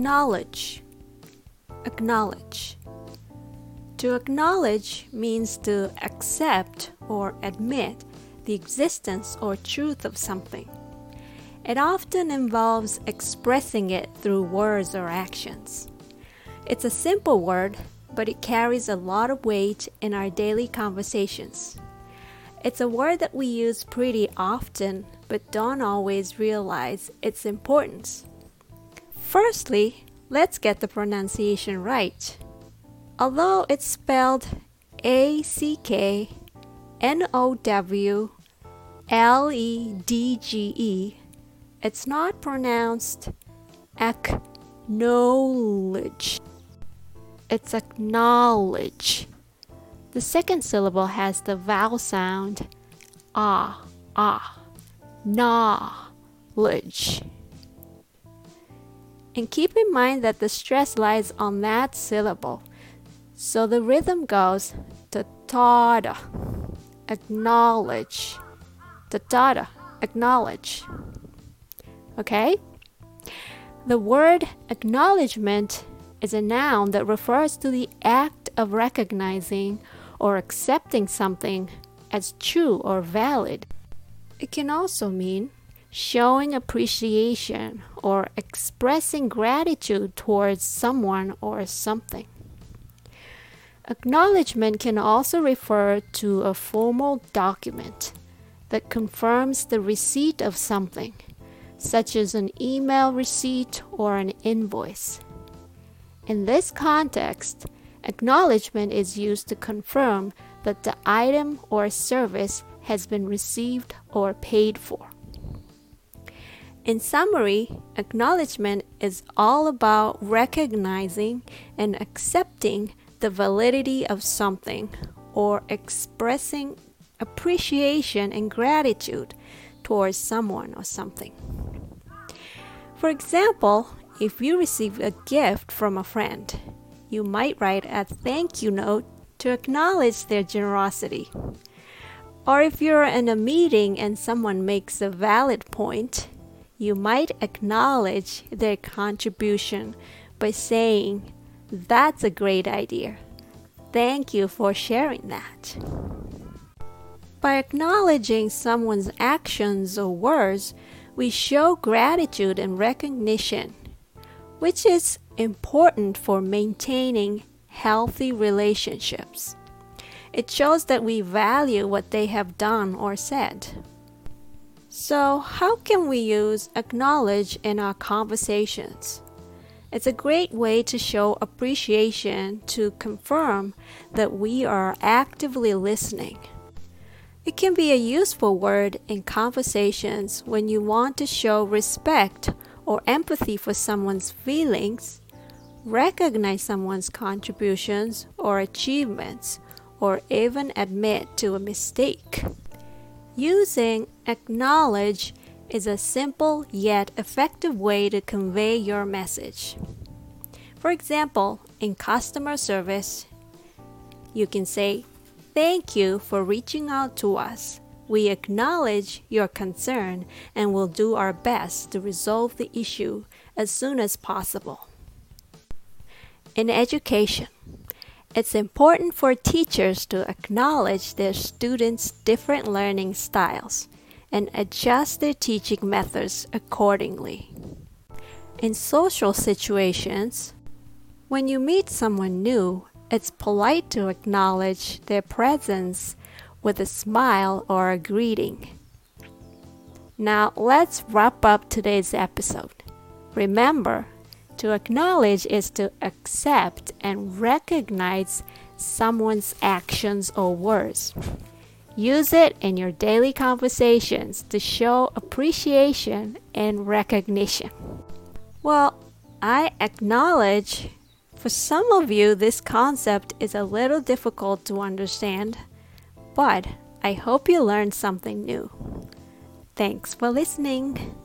Acknowledge. Acknowledge. To acknowledge means to accept or admit the existence or truth of something. It often involves expressing it through words or actions. It's a simple word, but it carries a lot of weight in our daily conversations. It's a word that we use pretty often, but don't always realize its importance. Firstly, let's get the pronunciation right. Although it's spelled A C K N O W L E D G E, it's not pronounced acknowledge. It's acknowledge. The second syllable has the vowel sound ah, ah, knowledge. And keep in mind that the stress lies on that syllable. So the rhythm goes ta ta acknowledge, ta ta acknowledge. Okay? The word acknowledgement is a noun that refers to the act of recognizing or accepting something as true or valid. It can also mean showing appreciation or expressing gratitude towards someone or something. Acknowledgement can also refer to a formal document that confirms the receipt of something, such as an email receipt or an invoice. In this context, acknowledgement is used to confirm that the item or service has been received or paid for. In summary, acknowledgement is all about recognizing and accepting the validity of something or expressing appreciation and gratitude towards someone or something. For example, if you receive a gift from a friend, you might write a thank you note to acknowledge their generosity. Or if you're in a meeting and someone makes a valid point, you might acknowledge their contribution by saying, That's a great idea. Thank you for sharing that. By acknowledging someone's actions or words, we show gratitude and recognition, which is important for maintaining healthy relationships. It shows that we value what they have done or said. So, how can we use acknowledge in our conversations? It's a great way to show appreciation to confirm that we are actively listening. It can be a useful word in conversations when you want to show respect or empathy for someone's feelings, recognize someone's contributions or achievements, or even admit to a mistake. Using acknowledge is a simple yet effective way to convey your message. For example, in customer service, you can say, Thank you for reaching out to us. We acknowledge your concern and will do our best to resolve the issue as soon as possible. In education, it's important for teachers to acknowledge their students' different learning styles and adjust their teaching methods accordingly. In social situations, when you meet someone new, it's polite to acknowledge their presence with a smile or a greeting. Now, let's wrap up today's episode. Remember, to acknowledge is to accept and recognize someone's actions or words. Use it in your daily conversations to show appreciation and recognition. Well, I acknowledge for some of you this concept is a little difficult to understand, but I hope you learned something new. Thanks for listening.